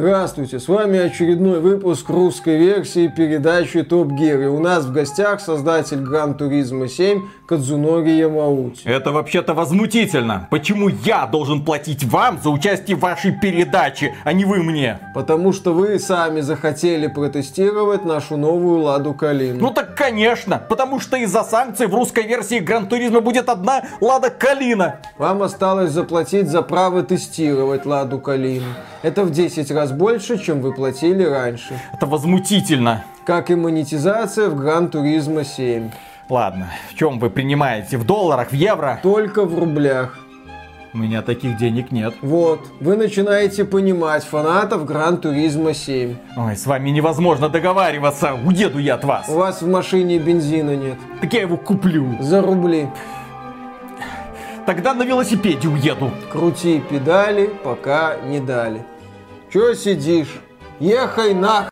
Здравствуйте, с вами очередной выпуск русской версии передачи Top Gear. И у нас в гостях создатель Gran Turismo 7 Кадзунори Ямаути. Это вообще-то возмутительно. Почему я должен платить вам за участие в вашей передаче, а не вы мне? Потому что вы сами захотели протестировать нашу новую Ладу Калину. Ну так конечно, потому что из-за санкций в русской версии Gran Turismo будет одна Лада Калина. Вам осталось заплатить за право тестировать Ладу Калину. Это в 10 раз больше, чем вы платили раньше. Это возмутительно. Как и монетизация в Гран Туризма 7. Ладно, в чем вы принимаете? В долларах, в евро? Только в рублях. У меня таких денег нет. Вот, вы начинаете понимать фанатов Гран Туризма 7. Ой, с вами невозможно договариваться. Уеду я от вас. У вас в машине бензина нет. Так я его куплю. За рубли. Тогда на велосипеде уеду. Крути педали, пока не дали. Чё сидишь? Ехай нах...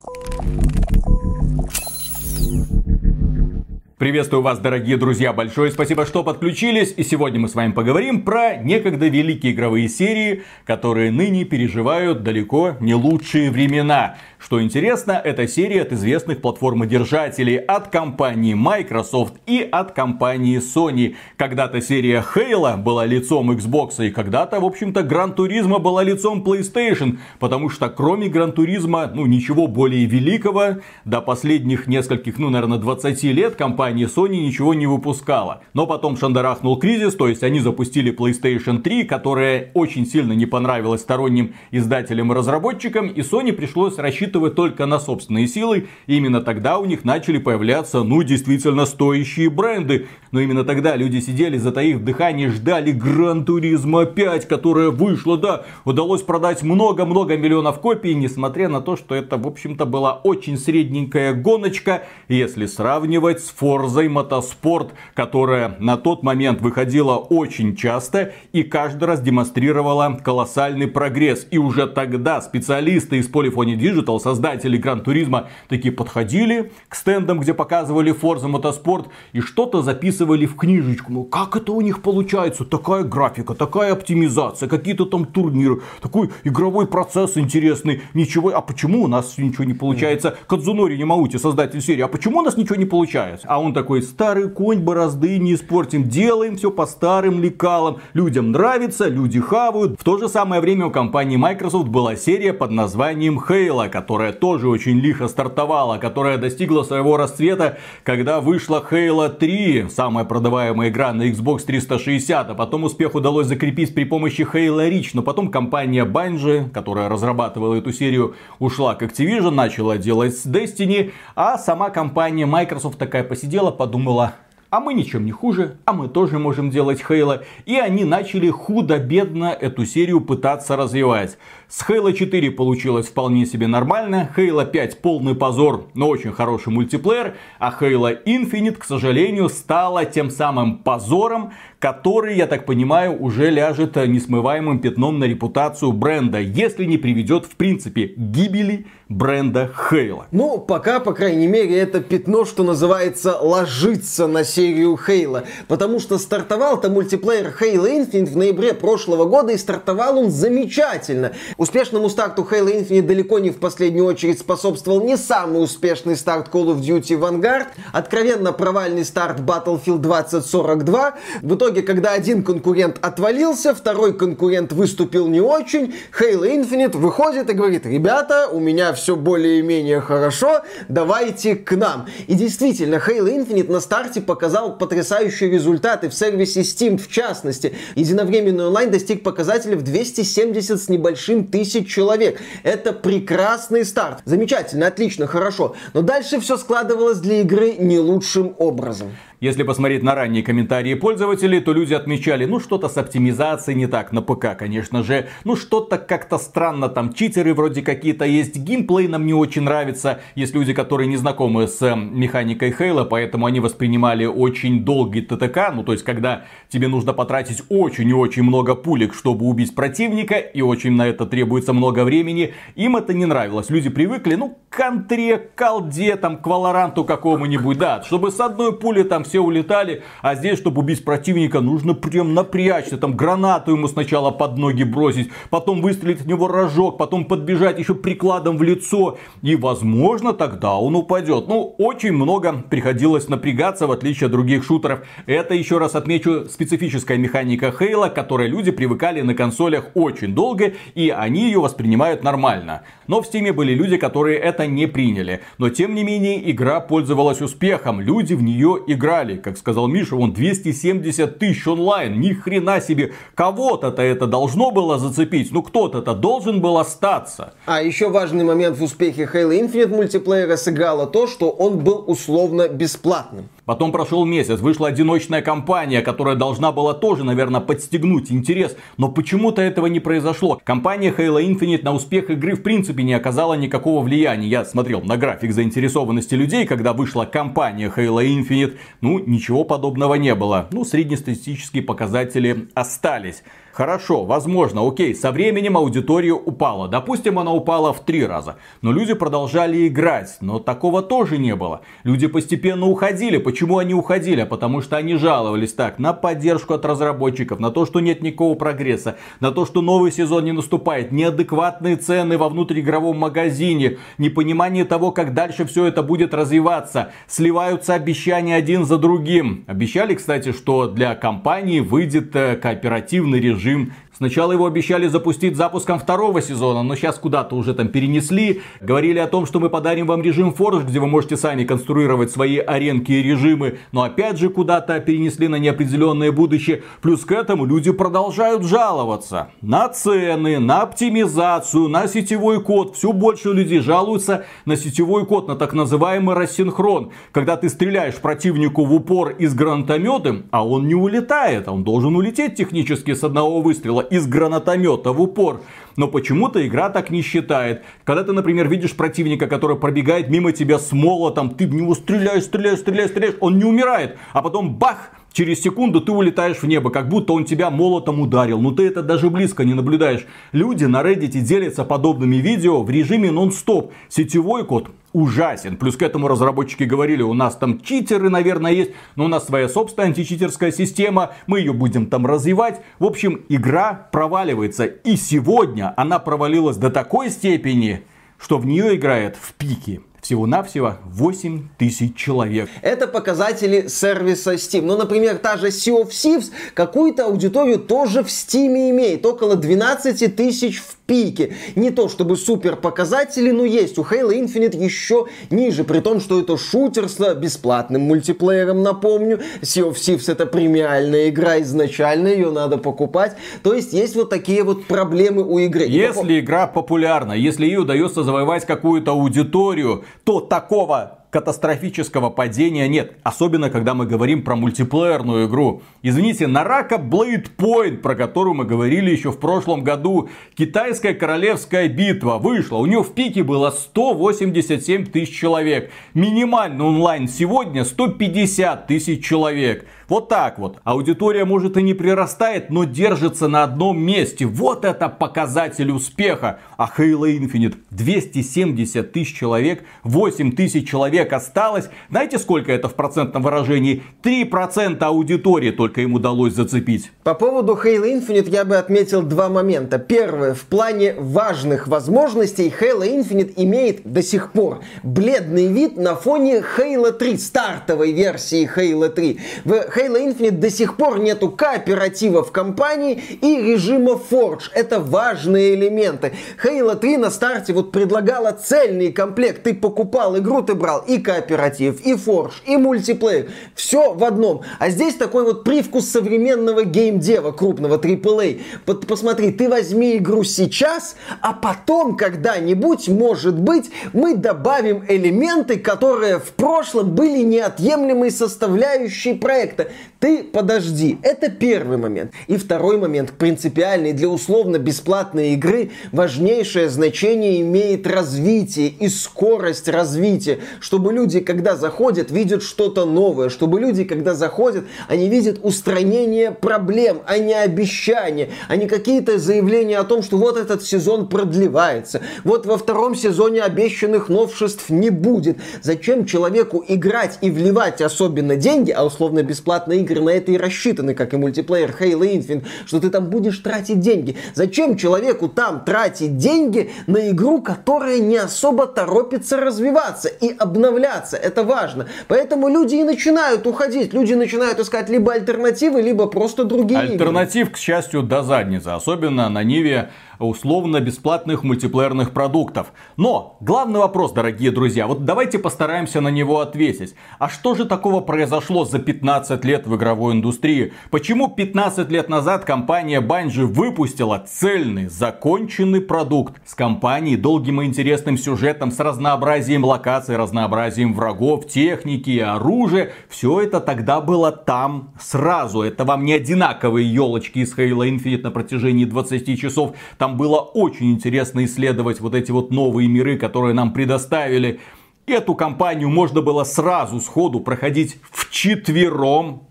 Приветствую вас, дорогие друзья, большое спасибо, что подключились. И сегодня мы с вами поговорим про некогда великие игровые серии, которые ныне переживают далеко не лучшие времена. Что интересно, эта серия от известных платформодержателей, от компании Microsoft и от компании Sony. Когда-то серия Halo была лицом Xbox, и когда-то, в общем-то, Gran Turismo была лицом PlayStation, потому что кроме Gran Turismo, ну, ничего более великого до последних нескольких, ну, наверное, 20 лет компания Sony ничего не выпускала. Но потом шандарахнул кризис, то есть они запустили PlayStation 3, которая очень сильно не понравилась сторонним издателям и разработчикам, и Sony пришлось рассчитывать только на собственные силы. И именно тогда у них начали появляться, ну, действительно стоящие бренды. Но именно тогда люди сидели, затаив дыхание, ждали Гран Туризма 5, которая вышла, да, удалось продать много-много миллионов копий, несмотря на то, что это, в общем-то, была очень средненькая гоночка, если сравнивать с Forza Motorsport, которая на тот момент выходила очень часто и каждый раз демонстрировала колоссальный прогресс. И уже тогда специалисты из Polyphony Digital создатели Гран Туризма, такие подходили к стендам, где показывали Forza Motorsport и что-то записывали в книжечку. Ну, как это у них получается? Такая графика, такая оптимизация, какие-то там турниры, такой игровой процесс интересный. Ничего, а почему у нас ничего не получается? Кадзунори Ямаути, создатель серии, а почему у нас ничего не получается? А он такой, старый конь, борозды не испортим, делаем все по старым лекалам. Людям нравится, люди хавают. В то же самое время у компании Microsoft была серия под названием Halo, которая тоже очень лихо стартовала, которая достигла своего расцвета, когда вышла Halo 3, самая продаваемая игра на Xbox 360, а потом успех удалось закрепить при помощи Halo Reach, но потом компания Bungie, которая разрабатывала эту серию, ушла к Activision, начала делать Destiny, а сама компания Microsoft такая посидела, подумала, а мы ничем не хуже, а мы тоже можем делать Хейла. И они начали худо-бедно эту серию пытаться развивать. С Halo 4 получилось вполне себе нормально, Halo 5 полный позор, но очень хороший мультиплеер, а Halo Infinite, к сожалению, стала тем самым позором, который, я так понимаю, уже ляжет несмываемым пятном на репутацию бренда, если не приведет в принципе к гибели бренда Хейла. Ну, пока, по крайней мере, это пятно, что называется, ложится на серию Хейла. Потому что стартовал-то мультиплеер Halo Infinite в ноябре прошлого года, и стартовал он замечательно. Успешному старту Halo Infinite далеко не в последнюю очередь способствовал не самый успешный старт Call of Duty Vanguard, откровенно провальный старт Battlefield 2042. В итоге, когда один конкурент отвалился, второй конкурент выступил не очень, Halo Infinite выходит и говорит, ребята, у меня все более-менее хорошо, давайте к нам. И действительно, Halo Infinite на старте показал потрясающие результаты в сервисе Steam в частности. Единовременный онлайн достиг показателя в 270 с небольшим тысяч человек. Это прекрасный старт. Замечательно, отлично, хорошо. Но дальше все складывалось для игры не лучшим образом. Если посмотреть на ранние комментарии пользователей, то люди отмечали, ну что-то с оптимизацией не так, на ПК, конечно же, ну что-то как-то странно, там читеры вроде какие-то есть, геймплей нам не очень нравится. Есть люди, которые не знакомы с эм, механикой Хейла, поэтому они воспринимали очень долгий ТТК, ну то есть когда тебе нужно потратить очень и очень много пулек, чтобы убить противника, и очень на это требуется много времени, им это не нравилось. Люди привыкли, ну, к контре, к колде, там, к валоранту какому-нибудь, да, чтобы с одной пули там все улетали, а здесь, чтобы убить противника, нужно прям напрячься, там гранату ему сначала под ноги бросить, потом выстрелить в него рожок, потом подбежать еще прикладом в лицо, и, возможно, тогда он упадет. Ну, очень много приходилось напрягаться, в отличие от других шутеров. Это, еще раз отмечу, специфическая механика Хейла, к которой люди привыкали на консолях очень долго, и они ее воспринимают нормально. Но в Стиме были люди, которые это не приняли. Но тем не менее, игра пользовалась успехом. Люди в нее играли. Как сказал Миша, вон 270 тысяч онлайн. Ни хрена себе. Кого-то-то это должно было зацепить. Ну кто-то-то должен был остаться. А еще важный момент в успехе Halo Infinite мультиплеера сыграло то, что он был условно бесплатным. Потом прошел месяц, вышла одиночная кампания, которая должна была тоже, наверное, подстегнуть интерес. Но почему-то этого не произошло. Компания Halo Infinite на успех игры в принципе не оказала никакого влияния. Я смотрел на график заинтересованности людей, когда вышла кампания Halo Infinite. Ну, ничего подобного не было. Ну, среднестатистические показатели остались. Хорошо, возможно, окей, со временем аудитория упала. Допустим, она упала в три раза. Но люди продолжали играть. Но такого тоже не было. Люди постепенно уходили. Почему они уходили? Потому что они жаловались так на поддержку от разработчиков, на то, что нет никакого прогресса, на то, что новый сезон не наступает, неадекватные цены во внутриигровом магазине, непонимание того, как дальше все это будет развиваться. Сливаются обещания один за другим. Обещали, кстати, что для компании выйдет э, кооперативный режим режим Сначала его обещали запустить запуском второго сезона, но сейчас куда-то уже там перенесли. Говорили о том, что мы подарим вам режим Forge, где вы можете сами конструировать свои аренки и режимы. Но опять же куда-то перенесли на неопределенное будущее. Плюс к этому люди продолжают жаловаться на цены, на оптимизацию, на сетевой код. Все больше людей жалуются на сетевой код, на так называемый рассинхрон. Когда ты стреляешь противнику в упор из гранатомета, а он не улетает, а он должен улететь технически с одного выстрела из гранатомета в упор. Но почему-то игра так не считает. Когда ты, например, видишь противника, который пробегает мимо тебя с молотом, ты в него стреляешь, стреляешь, стреляешь, стреляешь, он не умирает. А потом бах, через секунду ты улетаешь в небо, как будто он тебя молотом ударил. Но ты это даже близко не наблюдаешь. Люди на Reddit делятся подобными видео в режиме нон-стоп. Сетевой код ужасен. Плюс к этому разработчики говорили, у нас там читеры, наверное, есть, но у нас своя собственная античитерская система, мы ее будем там развивать. В общем, игра проваливается. И сегодня она провалилась до такой степени, что в нее играет в пике всего-навсего 8 тысяч человек. Это показатели сервиса Steam. Ну, например, та же Sea of Thieves какую-то аудиторию тоже в Steam имеет. Около 12 тысяч в пике. Не то чтобы супер показатели, но есть. У Halo Infinite еще ниже, при том, что это шутер с бесплатным мультиплеером, напомню. Sea of Thieves это премиальная игра изначально, ее надо покупать. То есть есть вот такие вот проблемы у игры. Если игра популярна, если ей удается завоевать какую-то аудиторию, то такого катастрофического падения нет. Особенно, когда мы говорим про мультиплеерную игру. Извините, Нарака Blade Point, про которую мы говорили еще в прошлом году. Китайская королевская битва вышла. У нее в пике было 187 тысяч человек. Минимальный онлайн сегодня 150 тысяч человек. Вот так вот. Аудитория может и не прирастает, но держится на одном месте. Вот это показатель успеха. А Halo Infinite 270 тысяч человек, 8 тысяч человек осталось. Знаете, сколько это в процентном выражении? 3% аудитории только им удалось зацепить. По поводу Halo Infinite я бы отметил два момента. Первое, в плане важных возможностей Halo Infinite имеет до сих пор бледный вид на фоне Halo 3, стартовой версии Halo 3. В Halo Infinite до сих пор нету кооператива в компании и режима Forge. Это важные элементы. Halo 3 на старте вот предлагала цельный комплект. Ты покупал игру, ты брал и кооператив, и Forge, и мультиплеер. Все в одном. А здесь такой вот привкус современного геймдева, крупного AAA. Посмотри, ты возьми игру сейчас, а потом когда-нибудь, может быть, мы добавим элементы, которые в прошлом были неотъемлемой составляющей проекта. Ты подожди. Это первый момент. И второй момент, принципиальный, для условно-бесплатной игры важнейшее значение имеет развитие и скорость развития, что чтобы люди, когда заходят, видят что-то новое, чтобы люди, когда заходят, они видят устранение проблем, а не обещания, а не какие-то заявления о том, что вот этот сезон продлевается, вот во втором сезоне обещанных новшеств не будет. Зачем человеку играть и вливать особенно деньги, а условно бесплатные игры на это и рассчитаны, как и мультиплеер Halo Infinite, что ты там будешь тратить деньги. Зачем человеку там тратить деньги на игру, которая не особо торопится развиваться и обновляться? Это важно. Поэтому люди и начинают уходить. Люди начинают искать либо альтернативы, либо просто другие Альтернатив, игры. к счастью, до задницы. Особенно на Ниве условно-бесплатных мультиплеерных продуктов. Но главный вопрос, дорогие друзья, вот давайте постараемся на него ответить. А что же такого произошло за 15 лет в игровой индустрии? Почему 15 лет назад компания Bungie выпустила цельный, законченный продукт с компанией, долгим и интересным сюжетом, с разнообразием локаций, разнообразием врагов, техники и оружия? Все это тогда было там сразу. Это вам не одинаковые елочки из Halo Infinite на протяжении 20 часов. Там там было очень интересно исследовать вот эти вот новые миры, которые нам предоставили. Эту кампанию можно было сразу сходу проходить в четвером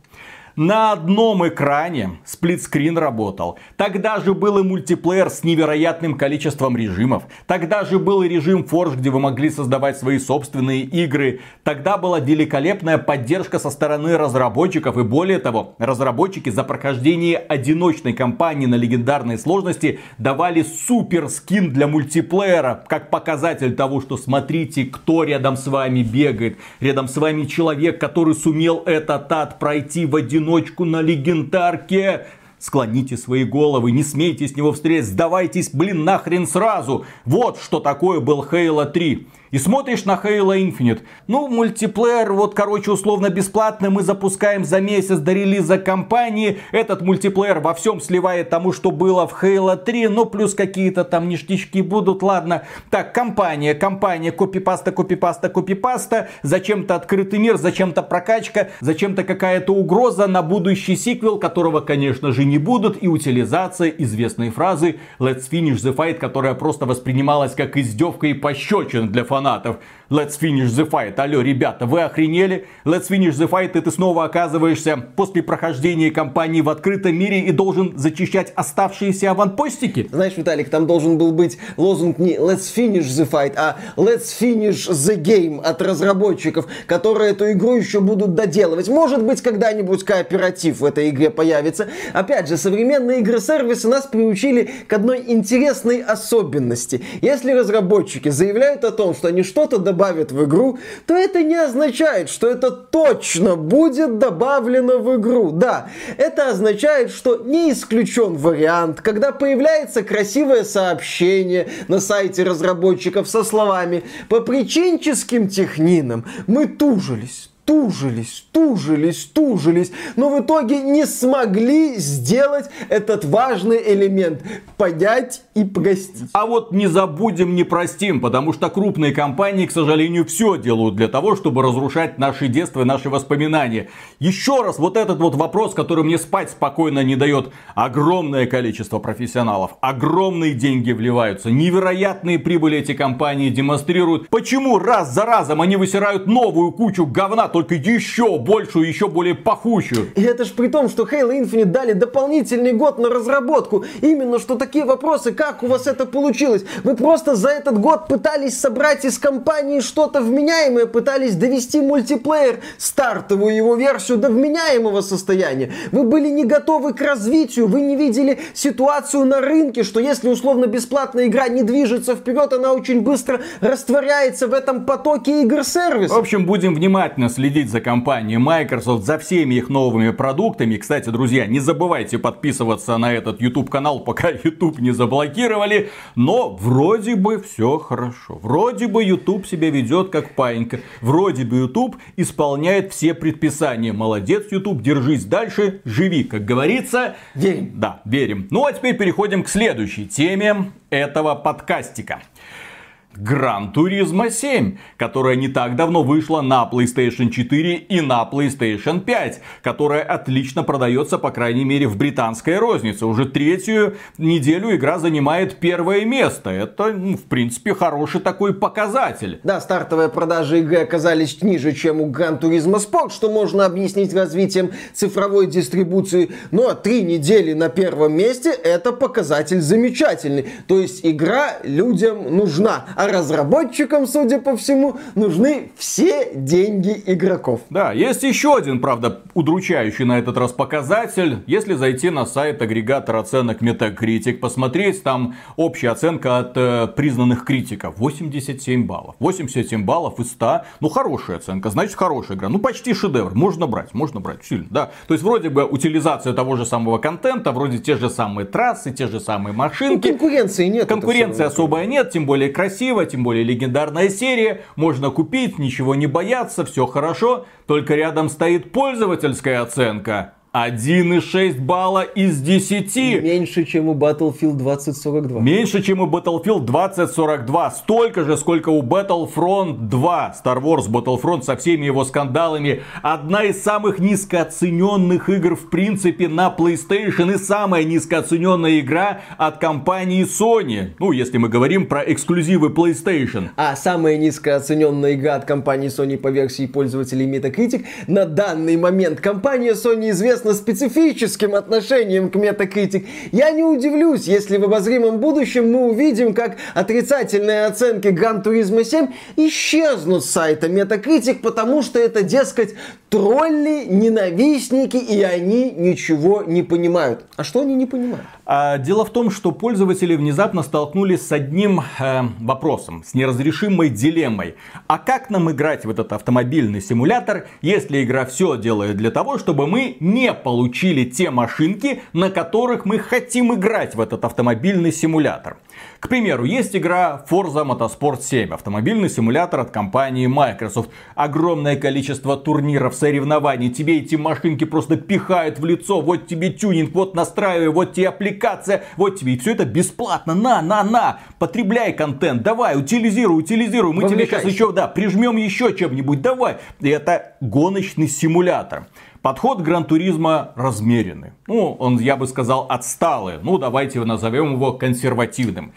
на одном экране сплитскрин работал. Тогда же был и мультиплеер с невероятным количеством режимов. Тогда же был и режим Forge, где вы могли создавать свои собственные игры. Тогда была великолепная поддержка со стороны разработчиков. И более того, разработчики за прохождение одиночной кампании на легендарной сложности давали супер скин для мультиплеера. Как показатель того, что смотрите, кто рядом с вами бегает. Рядом с вами человек, который сумел этот ад пройти в одиночку одиночку на легендарке. Склоните свои головы, не смейте с него встретить, сдавайтесь, блин, нахрен сразу. Вот что такое был Halo 3. И смотришь на Halo Infinite. Ну, мультиплеер, вот, короче, условно бесплатно мы запускаем за месяц до релиза компании. Этот мультиплеер во всем сливает тому, что было в Halo 3. Ну, плюс какие-то там ништячки будут. Ладно. Так, компания, компания, копипаста, копипаста, копипаста. Зачем-то открытый мир, зачем-то прокачка, зачем-то какая-то угроза на будущий сиквел, которого, конечно же, не будут. И утилизация известной фразы Let's finish the fight, которая просто воспринималась как издевка и пощечин для фанатов фанатов. Let's finish the fight. Алло, ребята, вы охренели? Let's finish the fight, и ты снова оказываешься после прохождения кампании в открытом мире и должен зачищать оставшиеся аванпостики? Знаешь, Виталик, там должен был быть лозунг не Let's finish the fight, а Let's finish the game от разработчиков, которые эту игру еще будут доделывать. Может быть, когда-нибудь кооператив в этой игре появится. Опять же, современные игры-сервисы нас приучили к одной интересной особенности. Если разработчики заявляют о том, что они что-то добавят в игру, то это не означает, что это точно будет добавлено в игру. Да, это означает, что не исключен вариант, когда появляется красивое сообщение на сайте разработчиков со словами «По причинческим технинам мы тужились, тужились, тужились, тужились, но в итоге не смогли сделать этот важный элемент – понять и простить. А вот не забудем, не простим, потому что крупные компании, к сожалению, все делают для того, чтобы разрушать наши детства и наши воспоминания. Еще раз, вот этот вот вопрос, который мне спать спокойно не дает. Огромное количество профессионалов, огромные деньги вливаются, невероятные прибыли эти компании демонстрируют. Почему раз за разом они высирают новую кучу говна, только еще большую, еще более пахучую. И это ж при том, что Halo Infinite дали дополнительный год на разработку. Именно что такие вопросы, как у вас это получилось? Вы просто за этот год пытались собрать из компании что-то вменяемое, пытались довести мультиплеер, стартовую его версию до вменяемого состояния. Вы были не готовы к развитию, вы не видели ситуацию на рынке, что если условно бесплатная игра не движется вперед, она очень быстро растворяется в этом потоке игр-сервисов. В общем, будем внимательно следить следить за компанией Microsoft, за всеми их новыми продуктами. Кстати, друзья, не забывайте подписываться на этот YouTube канал, пока YouTube не заблокировали. Но вроде бы все хорошо. Вроде бы YouTube себя ведет как паинька. Вроде бы YouTube исполняет все предписания. Молодец, YouTube, держись дальше, живи, как говорится. Верим. Да, верим. Ну а теперь переходим к следующей теме этого подкастика. Gran Turismo 7, которая не так давно вышла на PlayStation 4 и на PlayStation 5, которая отлично продается, по крайней мере, в британской рознице. Уже третью неделю игра занимает первое место. Это, ну, в принципе, хороший такой показатель. Да, стартовые продажи игры оказались ниже, чем у Gran Turismo Sport, что можно объяснить развитием цифровой дистрибуции. Но три недели на первом месте это показатель замечательный. То есть игра людям нужна. А разработчикам, судя по всему, нужны все деньги игроков. Да, есть еще один, правда, удручающий на этот раз показатель. Если зайти на сайт агрегатора оценок Metacritic, посмотреть, там общая оценка от э, признанных критиков 87 баллов. 87 баллов из 100, ну хорошая оценка, значит хорошая игра. Ну почти шедевр, можно брать, можно брать, сильно, да. То есть вроде бы утилизация того же самого контента, вроде те же самые трассы, те же самые машинки. Ну, конкуренции нет. Конкуренции особо нет, тем более красиво, тем более легендарная серия. Можно купить, ничего не бояться, все хорошо. Только рядом стоит пользовательская оценка. 1,6 балла из 10. Меньше, чем у Battlefield 2042. Меньше, чем у Battlefield 2042. Столько же, сколько у Battlefront 2. Star Wars Battlefront со всеми его скандалами. Одна из самых низкооцененных игр в принципе на PlayStation. И самая низкооцененная игра от компании Sony. Ну, если мы говорим про эксклюзивы PlayStation. А самая низкооцененная игра от компании Sony по версии пользователей Metacritic на данный момент компания Sony известна известно специфическим отношением к Metacritic, я не удивлюсь, если в обозримом будущем мы увидим, как отрицательные оценки Gran Turismo 7 исчезнут с сайта Metacritic, потому что это, дескать, тролли, ненавистники, и они ничего не понимают. А что они не понимают? А, дело в том, что пользователи внезапно столкнулись с одним э, вопросом, с неразрешимой дилеммой. А как нам играть в этот автомобильный симулятор, если игра все делает для того, чтобы мы не получили те машинки, на которых мы хотим играть в этот автомобильный симулятор? К примеру, есть игра Forza Motorsport 7, автомобильный симулятор от компании Microsoft. Огромное количество турниров, соревнований, тебе эти машинки просто пихают в лицо, вот тебе тюнинг, вот настраивай, вот тебе аппликация, вот тебе, и все это бесплатно, на, на, на, потребляй контент, давай, утилизируй, утилизируй, мы тебе сейчас еще, да, прижмем еще чем-нибудь, давай. И это гоночный симулятор. Подход Гран-туризма размеренный. Ну, он, я бы сказал, отсталый. Ну, давайте назовем его консервативным.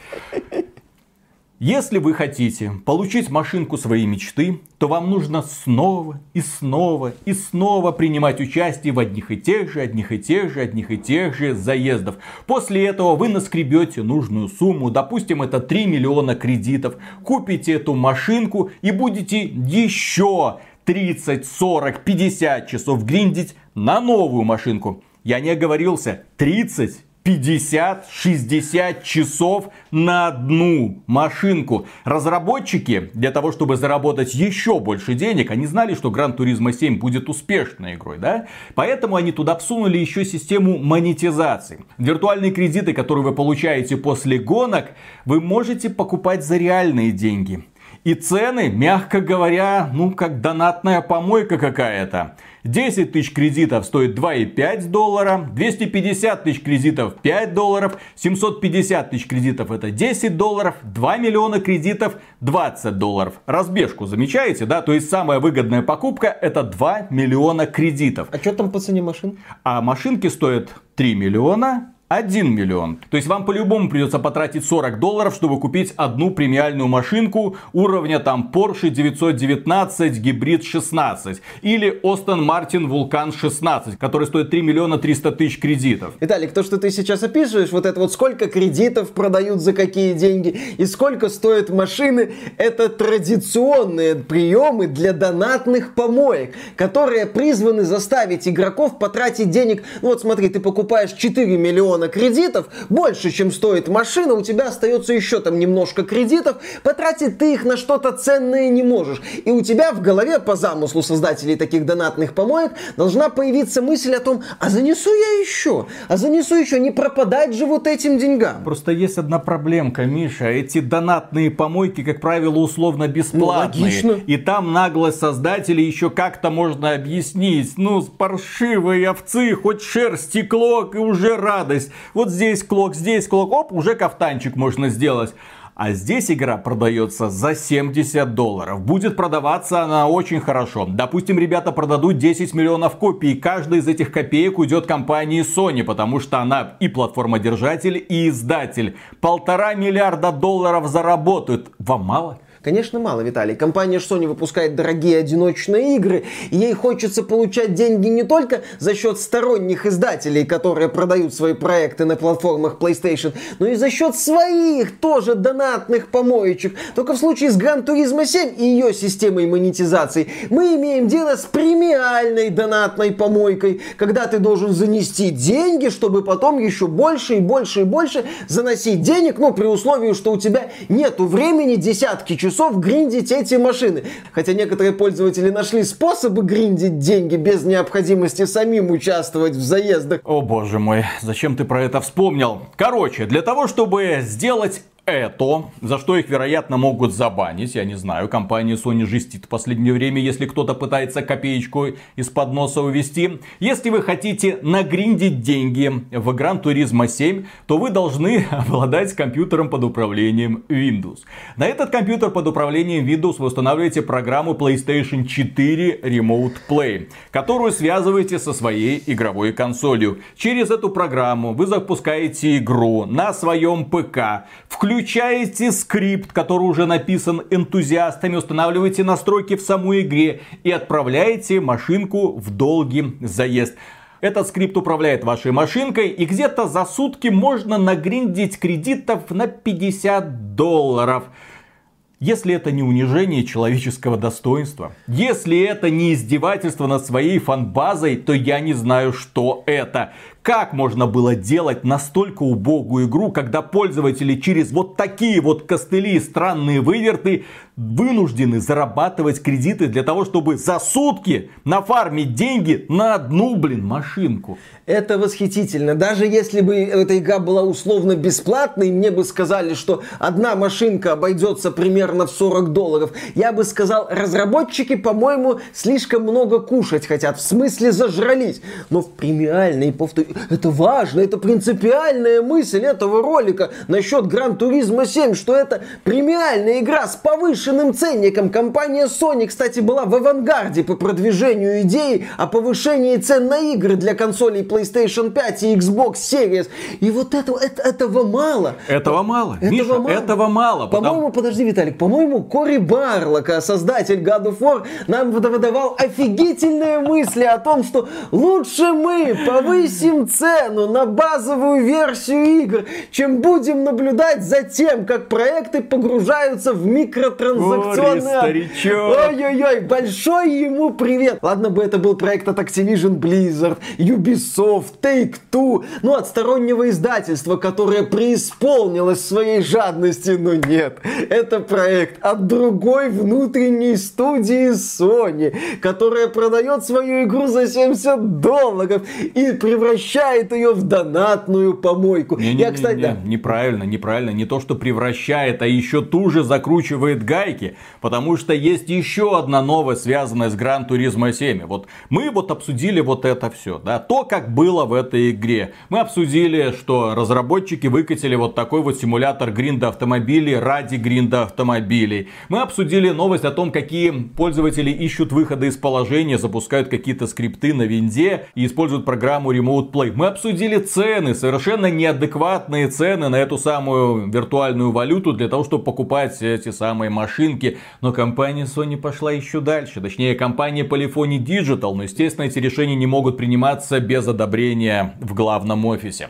Если вы хотите получить машинку своей мечты, то вам нужно снова и снова и снова принимать участие в одних и тех же, одних и тех же, одних и тех же заездов. После этого вы наскребете нужную сумму, допустим, это 3 миллиона кредитов, купите эту машинку и будете еще 30, 40, 50 часов гриндить на новую машинку. Я не оговорился. 30, 50, 60 часов на одну машинку. Разработчики, для того, чтобы заработать еще больше денег, они знали, что Gran Turismo 7 будет успешной игрой, да? Поэтому они туда всунули еще систему монетизации. Виртуальные кредиты, которые вы получаете после гонок, вы можете покупать за реальные деньги. И цены, мягко говоря, ну как донатная помойка какая-то. 10 тысяч кредитов стоит 2,5 доллара, 250 тысяч кредитов 5 долларов, 750 тысяч кредитов это 10 долларов, 2 миллиона кредитов 20 долларов. Разбежку замечаете, да? То есть самая выгодная покупка это 2 миллиона кредитов. А что там по цене машин? А машинки стоят 3 миллиона, 1 миллион. То есть вам по-любому придется потратить 40 долларов, чтобы купить одну премиальную машинку уровня там Porsche 919 гибрид 16 или Aston Martin Vulcan 16, который стоит 3 миллиона 300 тысяч кредитов. Виталик, то, что ты сейчас описываешь, вот это вот сколько кредитов продают за какие деньги и сколько стоят машины, это традиционные приемы для донатных помоек, которые призваны заставить игроков потратить денег. Ну вот смотри, ты покупаешь 4 миллиона миллиона кредитов, больше, чем стоит машина, у тебя остается еще там немножко кредитов, потратить ты их на что-то ценное не можешь. И у тебя в голове, по замыслу создателей таких донатных помоек, должна появиться мысль о том, а занесу я еще, а занесу еще, не пропадать же вот этим деньгам. Просто есть одна проблемка, Миша, эти донатные помойки, как правило, условно бесплатные. Ну, логично. И там наглость создателей еще как-то можно объяснить. Ну, паршивые овцы, хоть шерсть стекло, и уже радость есть вот здесь клок, здесь клок, оп, уже кафтанчик можно сделать. А здесь игра продается за 70 долларов. Будет продаваться она очень хорошо. Допустим, ребята продадут 10 миллионов копий. Каждая из этих копеек уйдет компании Sony, потому что она и платформодержатель, и издатель. Полтора миллиарда долларов заработают. Вам мало? Конечно, мало, Виталий. Компания Sony выпускает дорогие одиночные игры, и ей хочется получать деньги не только за счет сторонних издателей, которые продают свои проекты на платформах PlayStation, но и за счет своих тоже донатных помоечек. Только в случае с Gran Turismo 7 и ее системой монетизации мы имеем дело с премиальной донатной помойкой, когда ты должен занести деньги, чтобы потом еще больше и больше и больше заносить денег, ну, при условии, что у тебя нету времени десятки часов часов гриндить эти машины. Хотя некоторые пользователи нашли способы гриндить деньги без необходимости самим участвовать в заездах. О боже мой, зачем ты про это вспомнил? Короче, для того, чтобы сделать это, за что их, вероятно, могут забанить. Я не знаю, компания Sony жестит в последнее время, если кто-то пытается копеечку из-под носа увести. Если вы хотите нагриндить деньги в Gran Turismo 7, то вы должны обладать компьютером под управлением Windows. На этот компьютер под управлением Windows вы устанавливаете программу PlayStation 4 Remote Play, которую связываете со своей игровой консолью. Через эту программу вы запускаете игру на своем ПК, включаете Включаете скрипт, который уже написан энтузиастами, устанавливаете настройки в самой игре и отправляете машинку в долгий заезд. Этот скрипт управляет вашей машинкой и где-то за сутки можно нагриндить кредитов на 50 долларов. Если это не унижение человеческого достоинства, если это не издевательство над своей фанбазой, то я не знаю, что это. Как можно было делать настолько убогую игру, когда пользователи через вот такие вот костыли и странные выверты вынуждены зарабатывать кредиты для того, чтобы за сутки нафармить деньги на одну, блин, машинку. Это восхитительно. Даже если бы эта игра была условно бесплатной, мне бы сказали, что одна машинка обойдется примерно в 40 долларов, я бы сказал, разработчики, по-моему, слишком много кушать хотят, в смысле зажрались. Но в премиальной, повтор... это важно, это принципиальная мысль этого ролика насчет Гран Туризма 7, что это премиальная игра с повышенным ценником. Компания Sony, кстати, была в авангарде по продвижению идеи о повышении цен на игры для консолей PlayStation PlayStation 5 и Xbox Series. И вот это, это, этого мало. Этого мало. Этого Миша, мало. этого мало. По-моему, потому... подожди, Виталик, по-моему, Кори Барлока, создатель God of War, нам выдавал офигительные мысли о том, что лучше мы повысим цену на базовую версию игр, чем будем наблюдать за тем, как проекты погружаются в микротранзакционные... Ой-ой-ой, большой ему привет. Ладно бы это был проект от Activision Blizzard, Ubisoft, Ubisoft, Take-Two, ну от стороннего издательства, которое преисполнилось своей жадности, но нет. Это проект от другой внутренней студии Sony, которая продает свою игру за 70 долларов и превращает ее в донатную помойку. Не, не, Я, кстати, не, не, да. Неправильно, неправильно. Не то, что превращает, а еще туже закручивает гайки, потому что есть еще одна новость, связанная с Gran Turismo 7. Вот мы вот обсудили вот это все, да, то, как было в этой игре. Мы обсудили, что разработчики выкатили вот такой вот симулятор гринда автомобилей ради гринда автомобилей. Мы обсудили новость о том, какие пользователи ищут выходы из положения, запускают какие-то скрипты на винде и используют программу Remote Play. Мы обсудили цены, совершенно неадекватные цены на эту самую виртуальную валюту для того, чтобы покупать эти самые машинки. Но компания Sony пошла еще дальше. Точнее, компания Polyphony Digital. Но, естественно, эти решения не могут приниматься без одобрения в главном офисе.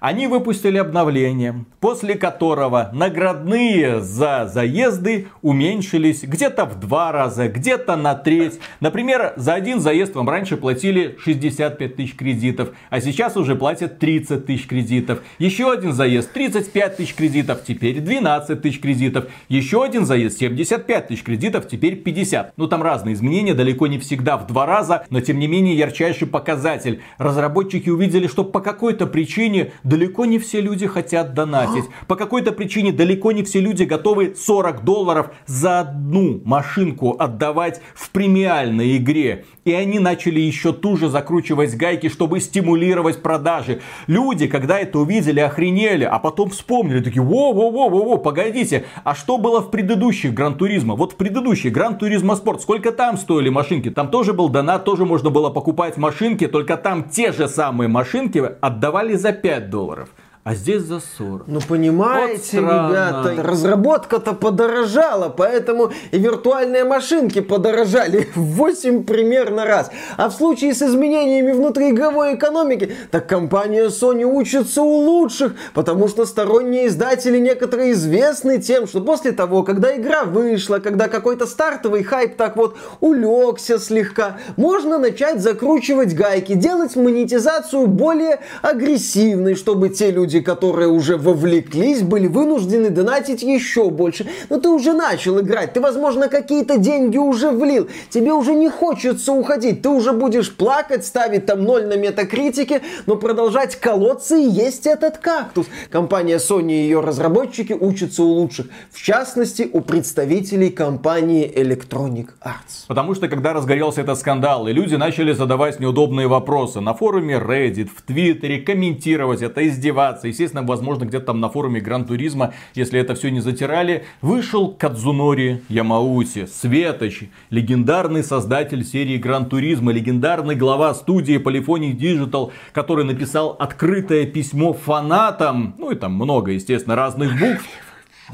Они выпустили обновление, после которого наградные за заезды уменьшились где-то в два раза, где-то на треть. Например, за один заезд вам раньше платили 65 тысяч кредитов, а сейчас уже платят 30 тысяч кредитов. Еще один заезд 35 тысяч кредитов, теперь 12 тысяч кредитов. Еще один заезд 75 тысяч кредитов, теперь 50. Ну там разные изменения, далеко не всегда в два раза, но тем не менее ярчайший показатель. Разработчики увидели, что по какой-то причине далеко не все люди хотят донатить. По какой-то причине далеко не все люди готовы 40 долларов за одну машинку отдавать в премиальной игре. И они начали еще туже закручивать гайки, чтобы стимулировать продажи. Люди, когда это увидели, охренели, а потом вспомнили, такие, во-во-во-во-во, погодите, а что было в предыдущих Гран Туризма? Вот в предыдущих Гран Туризма Спорт, сколько там стоили машинки? Там тоже был донат, тоже можно было покупать машинки, только там те же самые машинки отдавали за 5 долларов а здесь за 40. Ну, понимаете, вот ребята, разработка-то подорожала, поэтому и виртуальные машинки подорожали в 8 примерно раз. А в случае с изменениями внутриигровой экономики, так компания Sony учится у лучших, потому что сторонние издатели некоторые известны тем, что после того, когда игра вышла, когда какой-то стартовый хайп так вот улегся слегка, можно начать закручивать гайки, делать монетизацию более агрессивной, чтобы те люди, люди, которые уже вовлеклись, были вынуждены донатить еще больше. Но ты уже начал играть, ты, возможно, какие-то деньги уже влил, тебе уже не хочется уходить, ты уже будешь плакать, ставить там ноль на метакритике, но продолжать колоться и есть этот кактус. Компания Sony и ее разработчики учатся у лучших, в частности, у представителей компании Electronic Arts. Потому что, когда разгорелся этот скандал, и люди начали задавать неудобные вопросы на форуме Reddit, в Твиттере, комментировать это, издеваться, публикации. Естественно, возможно, где-то там на форуме Гран Туризма, если это все не затирали, вышел Кадзунори Ямаути, Светоч, легендарный создатель серии Гран Туризма, легендарный глава студии Polyphony Digital, который написал открытое письмо фанатам, ну и там много, естественно, разных букв.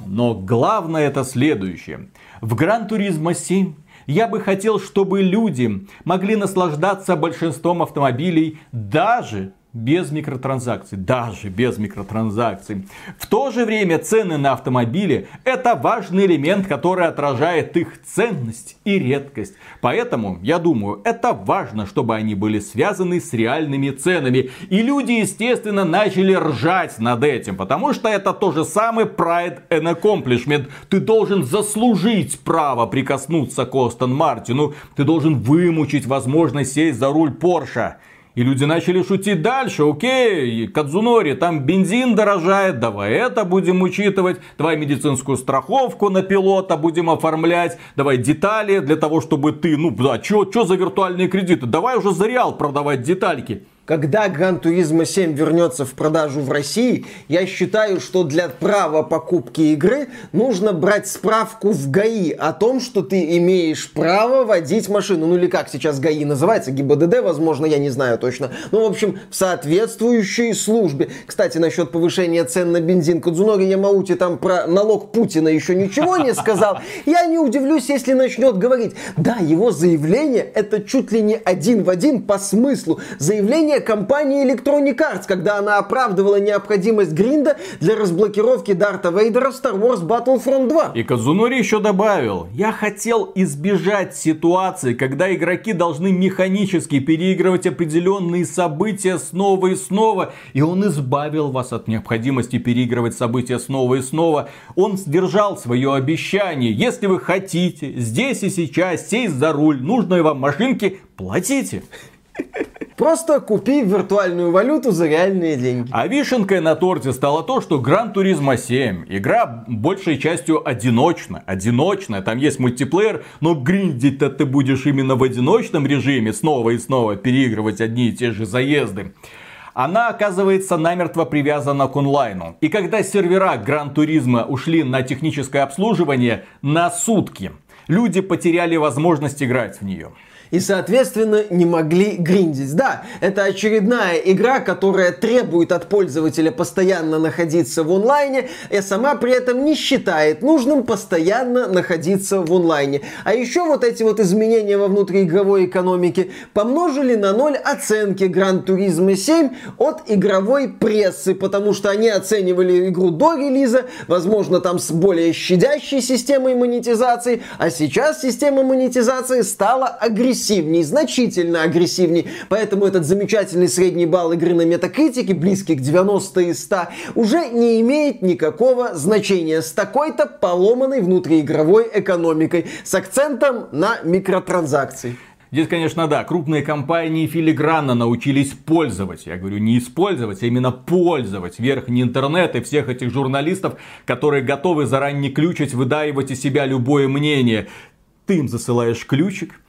Но главное это следующее. В Гран Туризма 7 я бы хотел, чтобы люди могли наслаждаться большинством автомобилей даже без микротранзакций, даже без микротранзакций. В то же время цены на автомобили это важный элемент, который отражает их ценность и редкость. Поэтому, я думаю, это важно, чтобы они были связаны с реальными ценами. И люди, естественно, начали ржать над этим, потому что это то же самое pride and accomplishment. Ты должен заслужить право прикоснуться к Остон Мартину, ты должен вымучить возможность сесть за руль Порша. И люди начали шутить дальше. Окей, Кадзунори, там бензин дорожает, давай это будем учитывать. Давай медицинскую страховку на пилота будем оформлять. Давай детали для того, чтобы ты, ну да, что за виртуальные кредиты? Давай уже за реал продавать детальки. Когда Туризма 7 вернется в продажу в России, я считаю, что для права покупки игры нужно брать справку в ГАИ о том, что ты имеешь право водить машину. Ну или как сейчас ГАИ называется, ГИБДД, возможно, я не знаю точно. Ну, в общем, в соответствующей службе. Кстати, насчет повышения цен на бензин. Кадзунори Ямаути там про налог Путина еще ничего не сказал. Я не удивлюсь, если начнет говорить. Да, его заявление это чуть ли не один в один по смыслу. Заявление решение компании Electronic Arts, когда она оправдывала необходимость гринда для разблокировки Дарта Вейдера в Star Wars Battlefront 2. И Казунори еще добавил, я хотел избежать ситуации, когда игроки должны механически переигрывать определенные события снова и снова, и он избавил вас от необходимости переигрывать события снова и снова. Он сдержал свое обещание. Если вы хотите здесь и сейчас сесть за руль нужной вам машинки, платите. Просто купи виртуальную валюту за реальные деньги. А вишенкой на торте стало то, что Гран Туризма 7. Игра большей частью одиночная. Одиночная. Там есть мультиплеер, но гриндить-то ты будешь именно в одиночном режиме. Снова и снова переигрывать одни и те же заезды она оказывается намертво привязана к онлайну. И когда сервера Гран Туризма ушли на техническое обслуживание на сутки, люди потеряли возможность играть в нее и, соответственно, не могли гриндить. Да, это очередная игра, которая требует от пользователя постоянно находиться в онлайне, и сама при этом не считает нужным постоянно находиться в онлайне. А еще вот эти вот изменения во внутриигровой экономике помножили на ноль оценки Гран Туризма 7 от игровой прессы, потому что они оценивали игру до релиза, возможно, там с более щадящей системой монетизации, а сейчас система монетизации стала агрессивной агрессивней, значительно агрессивней. Поэтому этот замечательный средний балл игры на метакритике, близкий к 90 из 100, уже не имеет никакого значения с такой-то поломанной внутриигровой экономикой, с акцентом на микротранзакции. Здесь, конечно, да, крупные компании филигранно научились пользовать, я говорю, не использовать, а именно пользовать верхний интернет и всех этих журналистов, которые готовы заранее ключить, выдаивать из себя любое мнение. Ты им засылаешь ключик,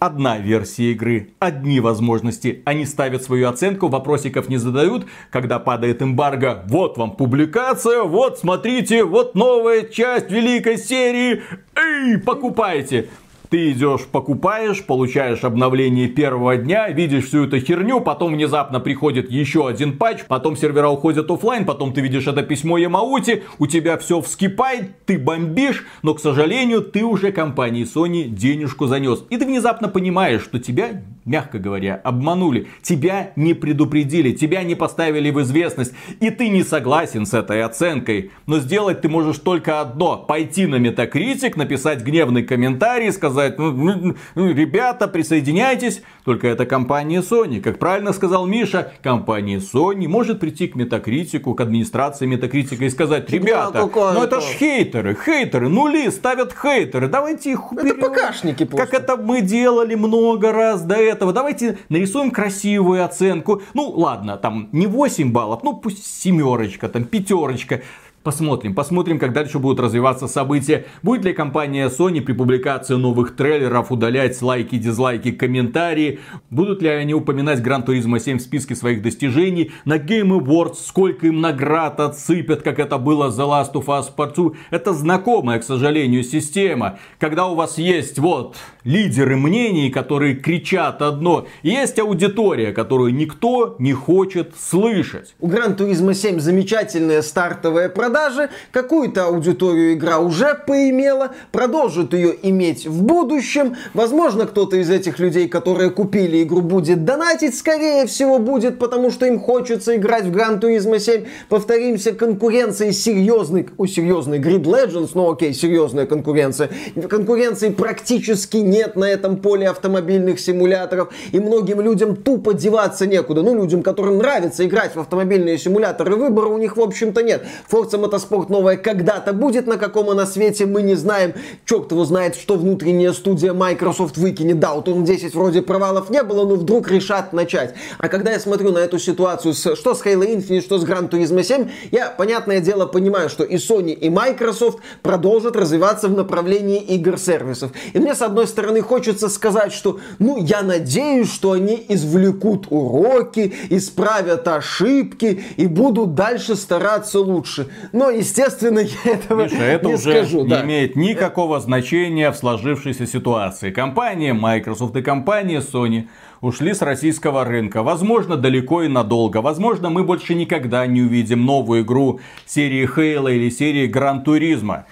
одна версия игры, одни возможности. Они ставят свою оценку, вопросиков не задают. Когда падает эмбарго, вот вам публикация, вот смотрите, вот новая часть великой серии. Эй, покупайте. Ты идешь, покупаешь, получаешь обновление первого дня, видишь всю эту херню, потом внезапно приходит еще один патч, потом сервера уходят офлайн, потом ты видишь это письмо Ямаути, у тебя все вскипает, ты бомбишь, но, к сожалению, ты уже компании Sony денежку занес. И ты внезапно понимаешь, что тебя, мягко говоря, обманули, тебя не предупредили, тебя не поставили в известность, и ты не согласен с этой оценкой. Но сделать ты можешь только одно, пойти на Metacritic, написать гневный комментарий, сказать, сказать, ну, ну, ну, ребята, присоединяйтесь, только это компания Sony. Как правильно сказал Миша, компания Sony может прийти к метакритику, к администрации метакритика и сказать, ребята, ну это ж хейтеры, хейтеры, нули ставят хейтеры, давайте их уберем. Это ПКшники просто. Как это мы делали много раз до этого. Давайте нарисуем красивую оценку. Ну ладно, там не 8 баллов, ну пусть семерочка, там пятерочка. Посмотрим, посмотрим, как дальше будут развиваться события. Будет ли компания Sony при публикации новых трейлеров удалять лайки, дизлайки, комментарии? Будут ли они упоминать Gran Turismo 7 в списке своих достижений? На Game Awards сколько им наград отсыпят, как это было за Last of Us Part 2? Это знакомая, к сожалению, система. Когда у вас есть вот лидеры мнений, которые кричат одно, есть аудитория, которую никто не хочет слышать. У Gran Turismo 7 замечательная стартовая продажа продажи, какую-то аудиторию игра уже поимела, продолжит ее иметь в будущем. Возможно, кто-то из этих людей, которые купили игру, будет донатить, скорее всего, будет, потому что им хочется играть в Gran Turismo 7. Повторимся, конкуренции серьезной, у серьезной Grid Legends, ну окей, серьезная конкуренция. Конкуренции практически нет на этом поле автомобильных симуляторов, и многим людям тупо деваться некуда. Ну, людям, которым нравится играть в автомобильные симуляторы, выбора у них, в общем-то, нет. Forza Мотоспорт новая когда-то будет, на каком она свете, мы не знаем. Черт его знает, что внутренняя студия Microsoft выкинет. Да, у Turn 10 вроде провалов не было, но вдруг решат начать. А когда я смотрю на эту ситуацию, с, что с Halo Infinite, что с Gran Turismo 7, я, понятное дело, понимаю, что и Sony, и Microsoft продолжат развиваться в направлении игр-сервисов. И мне, с одной стороны, хочется сказать, что, ну, я надеюсь, что они извлекут уроки, исправят ошибки и будут дальше стараться лучше. Но, естественно, я этого Миша, это не уже скажу. не да. имеет никакого значения в сложившейся ситуации. Компания Microsoft и компания Sony ушли с российского рынка. Возможно, далеко и надолго. Возможно, мы больше никогда не увидим новую игру серии Halo или серии Gran Turismo.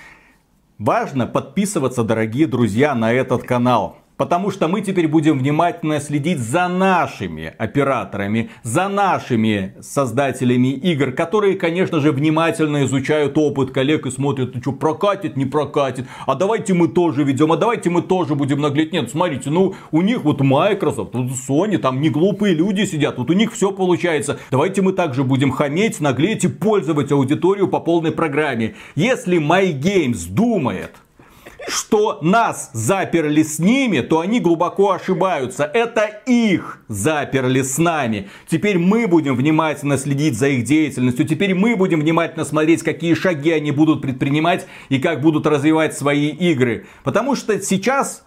Важно подписываться, дорогие друзья, на этот канал. Потому что мы теперь будем внимательно следить за нашими операторами, за нашими создателями игр, которые, конечно же, внимательно изучают опыт коллег и смотрят, ну что, прокатит, не прокатит, а давайте мы тоже ведем, а давайте мы тоже будем наглеть. Нет, смотрите, ну, у них вот Microsoft, вот Sony, там не глупые люди сидят, вот у них все получается. Давайте мы также будем хаметь, наглеть и пользовать аудиторию по полной программе. Если MyGames думает, что нас заперли с ними, то они глубоко ошибаются. Это их заперли с нами. Теперь мы будем внимательно следить за их деятельностью. Теперь мы будем внимательно смотреть, какие шаги они будут предпринимать и как будут развивать свои игры. Потому что сейчас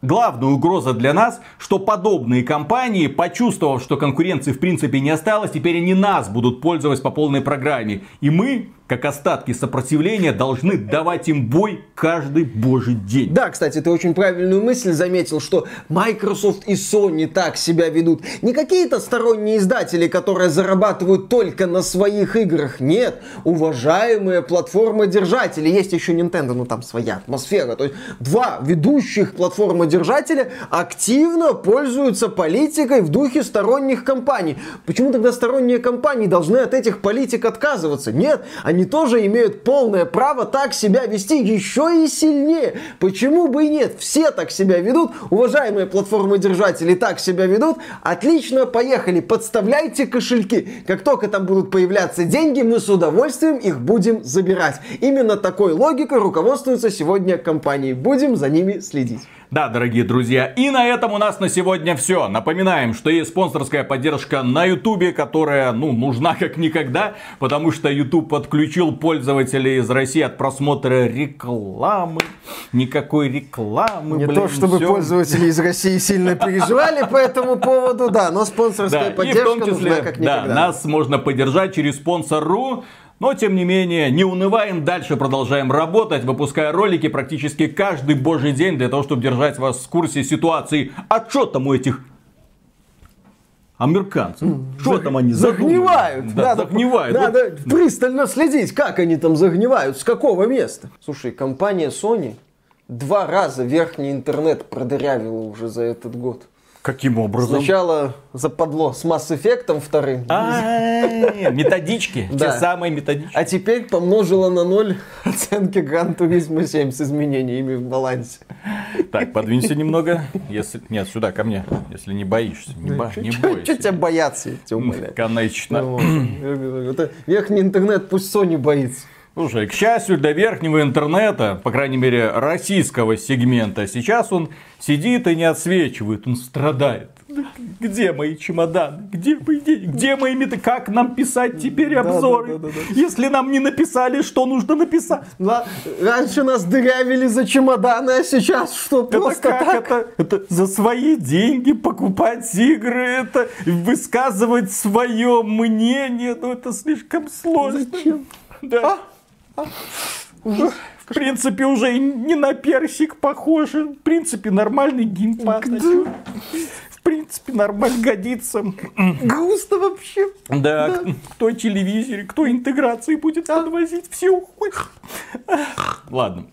Главная угроза для нас, что подобные компании, почувствовав, что конкуренции в принципе не осталось, теперь они нас будут пользовать по полной программе. И мы как остатки сопротивления, должны давать им бой каждый божий день. Да, кстати, ты очень правильную мысль заметил, что Microsoft и Sony так себя ведут. Не какие-то сторонние издатели, которые зарабатывают только на своих играх. Нет, уважаемые платформодержатели. Есть еще Nintendo, ну там своя атмосфера. То есть два ведущих платформодержателя активно пользуются политикой в духе сторонних компаний. Почему тогда сторонние компании должны от этих политик отказываться? Нет, они они тоже имеют полное право так себя вести еще и сильнее. Почему бы и нет? Все так себя ведут, уважаемые платформы-держатели так себя ведут. Отлично, поехали, подставляйте кошельки. Как только там будут появляться деньги, мы с удовольствием их будем забирать. Именно такой логикой руководствуются сегодня компании. Будем за ними следить. Да, дорогие друзья, и на этом у нас на сегодня все. Напоминаем, что есть спонсорская поддержка на Ютубе, которая, ну, нужна как никогда, потому что YouTube подключил пользователей из России от просмотра рекламы. Никакой рекламы, Не блин, то, чтобы всё. пользователи из России сильно переживали по этому поводу, да, но спонсорская Да, и в поддержка том числе, нужна как да, никогда. нас можно поддержать через спонсор.ру. Но, тем не менее, не унываем, дальше продолжаем работать, выпуская ролики практически каждый божий день для того, чтобы держать вас в курсе ситуации. А что там у этих американцев? Что там они задумали? Загнивают. Да, надо, загнивают. Вот Надо пристально следить, как они там загнивают, с какого места. Слушай, компания Sony два раза верхний интернет продырявила уже за этот год. Каким образом? Сначала западло с Mass Effect вторым, А, методички. Те самые методички. а теперь помножила на ноль оценки Gran Turismo 7 с изменениями в балансе. Так, подвинься немного. Если... Нет, сюда, ко мне. Если не боишься. Не, бо- не Что бойся. тебя бояться, я тебя умоляю. Конечно. Ну, верхний интернет пусть Sony боится. Слушай, к счастью для верхнего интернета, по крайней мере российского сегмента, сейчас он сидит и не отсвечивает, он страдает. Где мои чемоданы? Где мои деньги? Где мои меты? Как нам писать теперь Да, обзоры? да, да, да, Если нам не написали, что нужно написать? Ла- Раньше нас дырявили за чемоданы, а сейчас что, Это просто как так? это? Это за свои деньги покупать игры, это высказывать свое мнение, ну это слишком сложно. Зачем? Да. В принципе, уже не на персик похоже. В принципе, нормальный геймпад. В принципе, нормально годится. Грустно вообще. Да, кто телевизоре, кто интеграции будет подвозить, все уходят. Ладно.